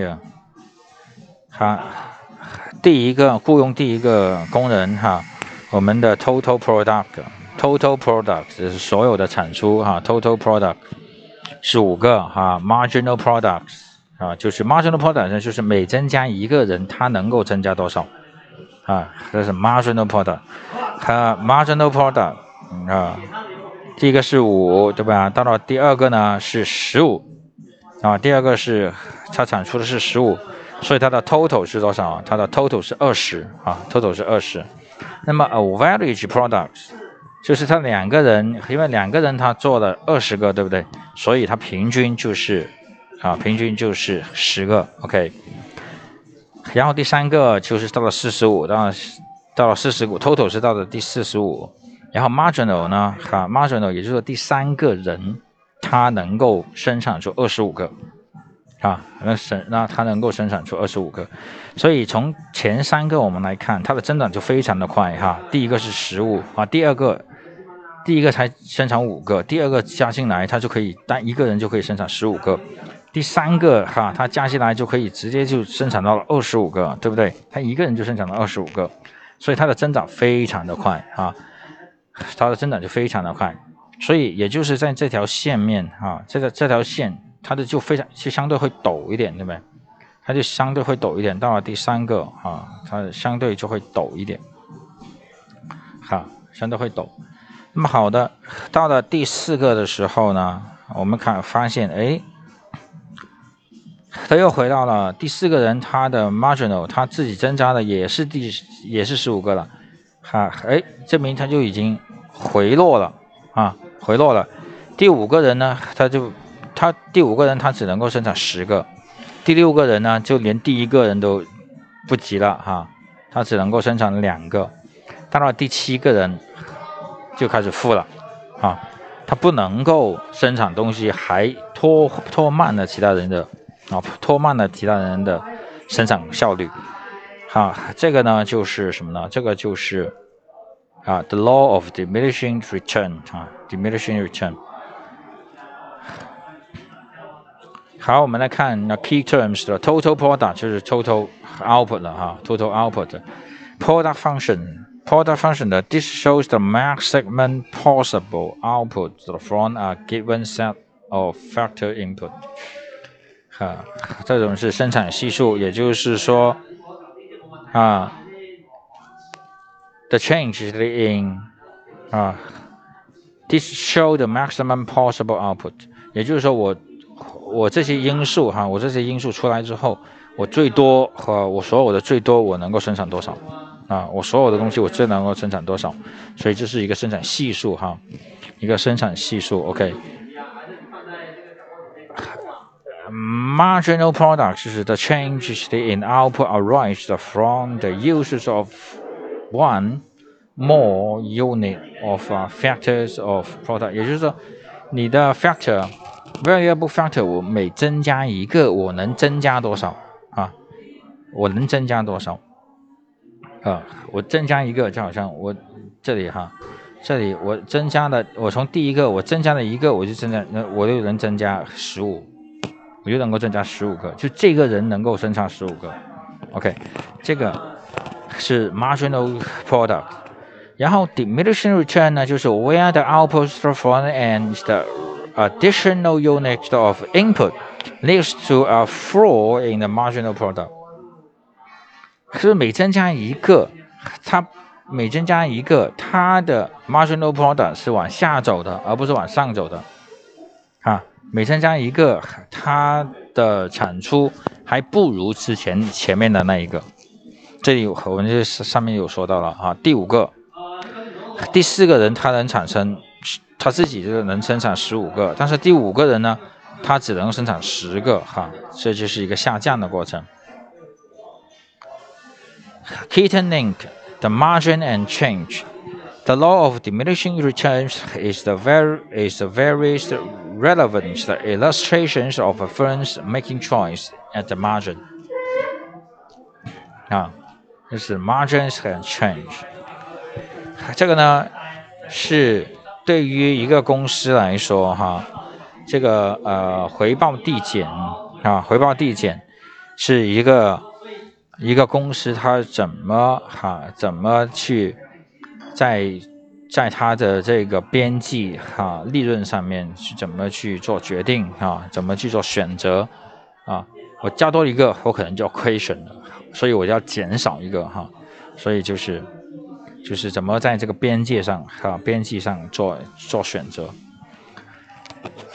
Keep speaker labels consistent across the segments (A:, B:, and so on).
A: 呀，好，第一个雇佣第一个工人哈，我们的 total product，total product 是所有的产出哈，total product 是五个哈，marginal products 啊，就是 marginal product 就是每增加一个人，他能够增加多少啊？这是 marginal product，它 marginal product 啊。第一个是五，对吧？到了第二个呢是十五，啊，第二个是它产出的是十五，所以它的 total 是多少？它的 total 是二十啊，total 是二十。那么 average product 就是他两个人，因为两个人他做了二十个，对不对？所以他平均就是啊，平均就是十个，OK。然后第三个就是到了四十五，到到了四十五，total 是到了第四十五。然后 marginal 呢？哈，marginal 也就是说第三个人，它能够生产出二十五个，啊，那生那它能够生产出二十五个，所以从前三个我们来看，它的增长就非常的快哈。第一个是十五啊，第二个，第一个才生产五个，第二个加进来，它就可以单一个人就可以生产十五个，第三个哈，它加进来就可以直接就生产到了二十五个，对不对？他一个人就生产了二十五个，所以它的增长非常的快啊。它的增长就非常的快，所以也就是在这条线面啊，这个这条线它的就非常就相对会陡一点，对不对？它就相对会陡一点。到了第三个啊，它相对就会陡一点，好，相对会陡。那么好的，到了第四个的时候呢，我们看发现，哎，它又回到了第四个人，他的 marginal 他自己增加的也是第也是十五个了，哈，哎，证明他就已经。回落了啊，回落了。第五个人呢，他就他第五个人他只能够生产十个，第六个人呢就连第一个人都不及了哈，他只能够生产两个。到了第七个人就开始负了啊，他不能够生产东西，还拖拖慢了其他人的啊，拖慢了其他人的生产效率。啊，这个呢就是什么呢？这个就是。啊，the law of diminishing return 啊，diminishing return。好，我们来看那 key terms 的 total product 就是 total output 了哈，total output。product function product function 的 this shows the maximum possible output from a given set of factor input。哈，这种是生产系数，也就是说啊。 the change in 啊，this show the maximum possible output，也就是说我我这些因素哈，我这些因素出来之后，我最多和我所有的最多我能够生产多少啊？我所有的东西我最能够生产多少？所以这是一个生产系数哈，一个生产系数。OK。Marginal product 就是 the changes in output arised from the uses of one more unit of factors of product，也就是说，你的 factor variable factor 我每增加一个，我能增加多少啊？我能增加多少啊？我增加一个，就好像我这里哈，这里我增加了，我从第一个我增加了一个，我就增加，那我就能增加十五，我就能够增加十五个，就这个人能够生产十五个，OK，这个。是 marginal product，然后 diminishing return 呢，就是 where the output from and the additional unit of input leads to a flow in the marginal product。是每增加一个，它每增加一个，它的 marginal product 是往下走的，而不是往上走的。啊，每增加一个，它的产出还不如之前前面的那一个。这里我们这上面有说到了啊，第五个，第四个人他能产生他自己就能生产十五个，但是第五个人呢，他只能生产十个哈，这就是一个下降的过程。Keaton link the margin and change. The law of diminishing returns is the very is the various relevant illustrations of a firm's making choice at the margin. 啊。 就是 margins can change，这个呢是对于一个公司来说哈，这个呃回报递减啊，回报递减是一个一个公司它怎么哈怎么去在在它的这个边际哈利润上面去怎么去做决定啊？怎么去做选择啊？我加多一个，我可能就亏损了，所以我要减少一个哈，所以就是就是怎么在这个边界上哈边际上做做选择。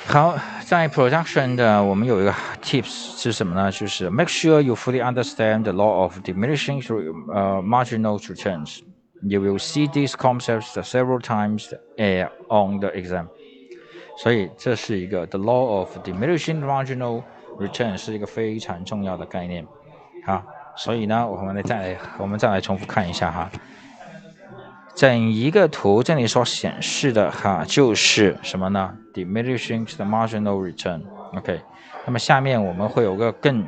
A: 好，在 production 的我们有一个 tips 是什么呢？就是 make sure you fully understand the law of diminishing through 呃 marginal returns。You will see these concepts several times on the exam。所以这是一个 the law of diminishing marginal return 是一个非常重要的概念。好，所以呢，我们来再来我们再来重复看一下哈。整一个图这里所显示的哈就是什么呢？diminishing the marginal return。OK，那么下面我们会有个更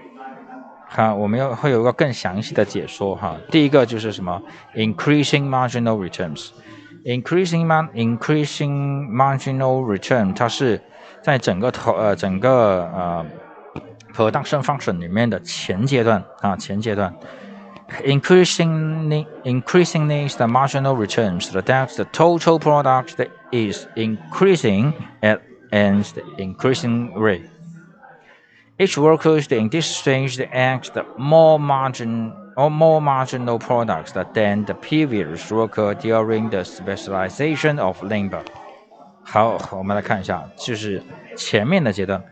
A: 哈，我们要会有个更详细的解说哈。第一个就是什么？increasing marginal returns。increasing marginal return，它是在整个投呃整个呃 production function 里面的前阶段啊前阶段。increasingly, increasingly the marginal returns, the that the total product is increasing at an increasing rate. Each worker in this stage acts more margin or more marginal products than the previous worker during the specialization of labor. 好，我们来看一下，就是前面的阶段。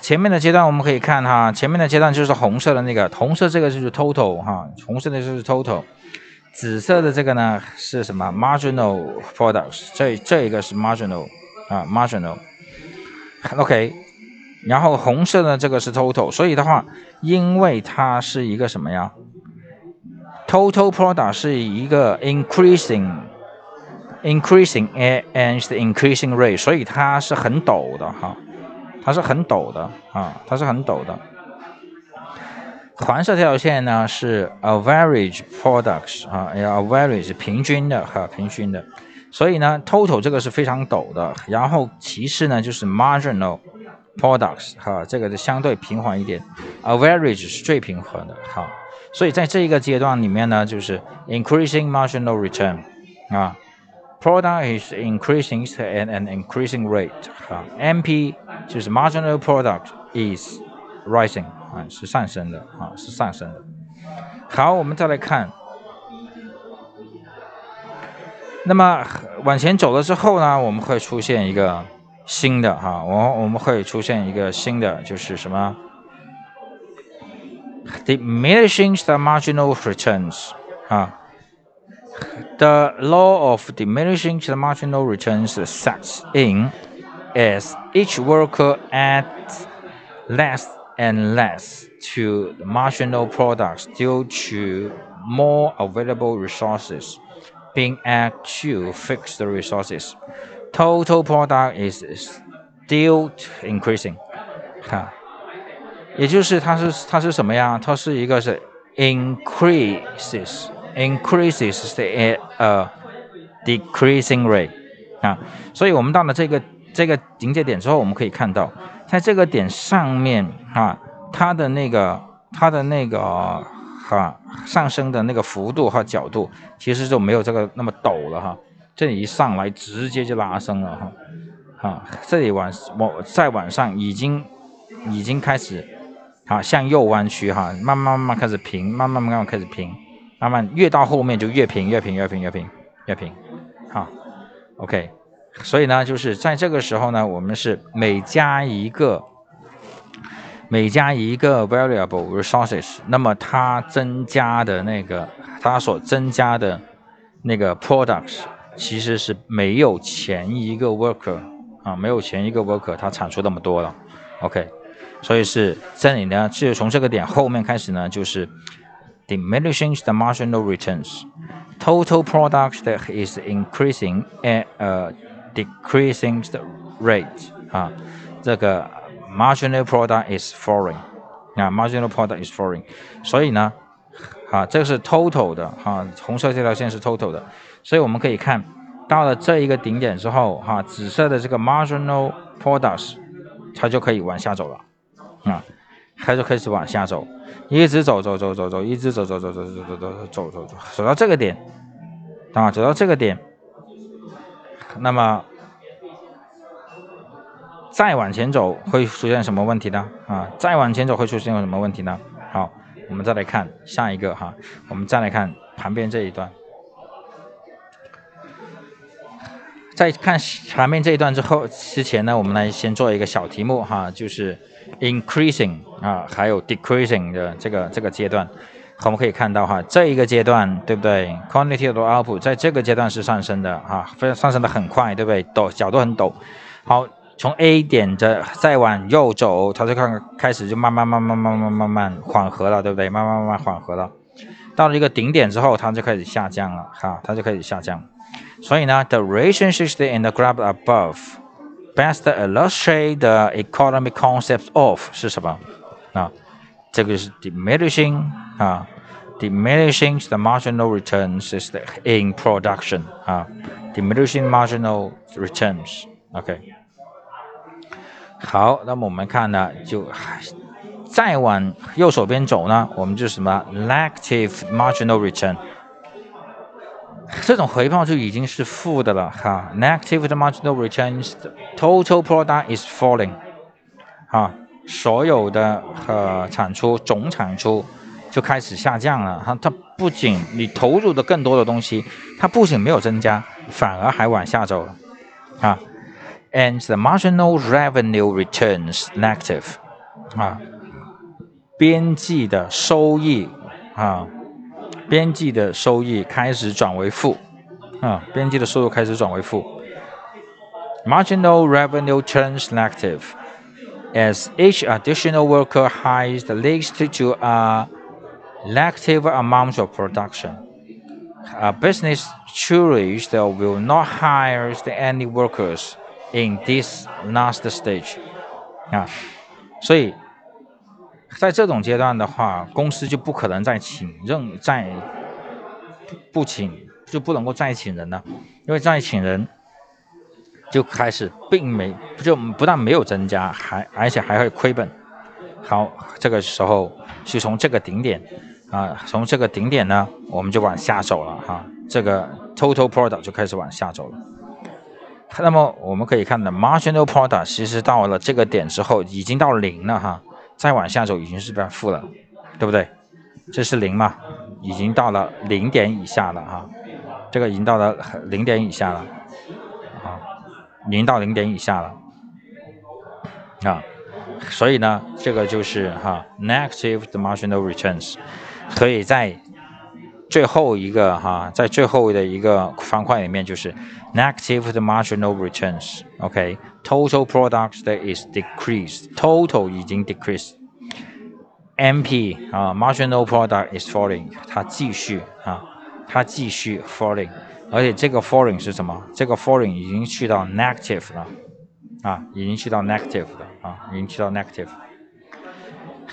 A: 前面的阶段我们可以看哈，前面的阶段就是红色的那个，红色这个就是 total 哈，红色的就是 total，紫色的这个呢是什么 marginal products，这这一个是 marginal 啊 marginal，OK，然后红色的这个是 total，所以的话，因为它是一个什么呀？total product 是一个 increasing increasing a and increasing rate，所以它是很陡的哈。它是很陡的啊，它是很陡的。黄色这条线呢是 average products 啊，average 平均的哈，平均的。所以呢，total 这个是非常陡的。然后其次呢就是 marginal products 哈，这个是相对平缓一点，average 是最平缓的哈。所以在这一个阶段里面呢，就是 increasing marginal return 啊。Product is increasing at an increasing rate 啊，MP 就是 marginal product is rising 啊，是上升的啊，是上升的。好，我们再来看，那么往前走了之后呢，我们会出现一个新的哈，我我们会出现一个新的，就是什么？diminishing the marginal returns 啊。the law of diminishing the marginal returns sets in as each worker adds less and less to the marginal products due to more available resources being added to fixed resources. Total product is still increasing. 哈，也就是它是它是什么呀？它是一个是 increases Increases the uh decreasing rate 啊，所以我们到了这个这个临界点之后，我们可以看到，在这个点上面啊，它的那个它的那个哈上升的那个幅度和角度，其实就没有这个那么陡了哈。这里一上来直接就拉升了哈，啊，这里往往再往上已经已经开始啊向右弯曲哈，慢慢慢慢开始平，慢慢慢慢开始平。慢慢越到后面就越平，越平，越平，越平，越平，好，OK。所以呢，就是在这个时候呢，我们是每加一个每加一个 variable resources，那么它增加的那个它所增加的那个 products，其实是没有前一个 worker 啊，没有前一个 worker 它产出那么多了，OK。所以是这里呢，就从这个点后面开始呢，就是。diminishing the marginal returns. Total product that is increasing at a decreasing rate 啊，这个 marginal product is falling 啊，marginal product is falling，所以呢，啊，这个是 total 的哈，红色这条线是 total 的，所以我们可以看到了这一个顶点之后哈，紫色的这个 marginal products 它就可以往下走了啊。 它就开始往下走，一直走走走走走，一直走走走走走走走走走走，走到这个点，啊，走到这个点，那么再往前走会出现什么问题呢？啊，再往前走会出现什么问题呢？好，我们再来看下一个哈，我们再来看旁边这一段。在看前面这一段之后，之前呢，我们来先做一个小题目哈，就是 increasing 啊，还有 decreasing 的这个这个阶段，我们可以看到哈，这一个阶段对不对？quantity of output 在这个阶段是上升的哈，非常上升的很快，对不对？陡角度很陡。好，从 A 点的再往右走，它就看开始就慢慢慢慢慢慢慢慢缓和了，对不对？慢慢慢慢缓和了，到了一个顶点之后，它就开始下降了哈，它就开始下降。所以呢，the relationships in the graph above best illustrate the economic concept of 是什么？啊，这个是 diminishing 啊，diminishing the marginal returns is the in production 啊，diminishing marginal returns。OK，好，那么我们看呢，就再往右手边走呢，我们就什么 negative marginal return。 这种回报就已经是负的了哈，negative marginal returns，total product is falling，啊，所有的呃产出总产出就开始下降了哈，它不仅你投入的更多的东西，它不仅没有增加，反而还往下走了啊，and the marginal revenue returns negative，啊，边际的收益啊。边际的收益开始转为负，啊，边际的收入开始转为负。Marginal revenue turns negative as each additional worker hires leads to a negative amount of production. A business chooses that will not hire any workers in this last stage. 啊，所以 在这种阶段的话，公司就不可能再请任再不请就不能够再请人了，因为再请人就开始并没就不但没有增加，还而且还会亏本。好，这个时候就从这个顶点啊，从这个顶点呢，我们就往下走了哈，这个 total product 就开始往下走了。那么我们可以看到，marginal product 其实到了这个点之后，已经到零了哈。再往下走已经是变负了，对不对？这是零嘛，已经到了零点以下了哈，这个已经到了零点以下了，啊，零到零点以下了，啊，所以呢，这个就是哈，negative marginal returns，可以在最后一个哈，在最后的一个方块里面就是 negative the marginal returns，OK。total product that is decreased. Total 已经 decreased。MP 啊，marginal product is falling，它继续啊，它继续 falling，而且这个 falling 是什么？这个 falling 已经去到 negative 了啊，已经去到 negative 了啊，已经去到 negative。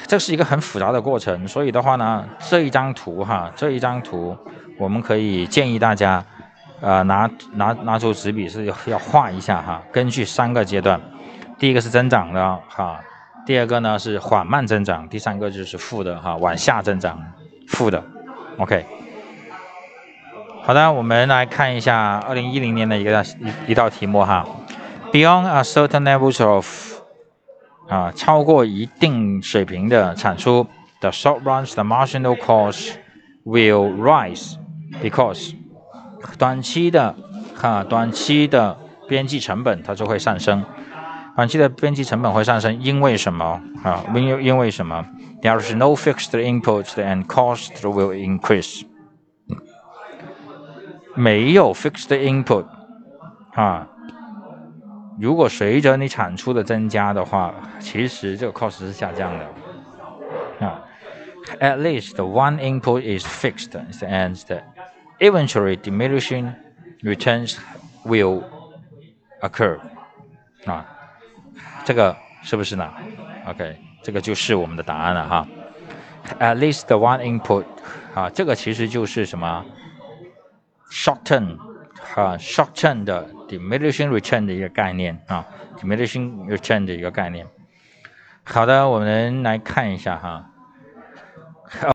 A: 这是一个很复杂的过程，所以的话呢，这一张图哈，这一张图我们可以建议大家。呃，拿拿拿出纸笔是要要画一下哈。根据三个阶段，第一个是增长的哈，第二个呢是缓慢增长，第三个就是负的哈，往下增长，负的。OK，好的，我们来看一下二零一零年的一个一一道题目哈。Beyond a certain level of 啊，超过一定水平的产出，the short runs the marginal cost will rise because 短期的哈，短期的边际成本它就会上升，短期的边际成本会上升，因为什么啊？因为因为什么？There is no fixed input and cost will increase。没有 fixed input 啊，如果随着你产出的增加的话，其实这个 cost 是下降的啊。At least one input is fixed and the eventually diminishing returns will occur 啊，这个是不是呢？OK，这个就是我们的答案了哈。At least one input 啊，这个其实就是什么 short term 啊 short term 的 diminishing return 的一个概念啊，diminishing return 的一个概念。好的，我们来看一下哈。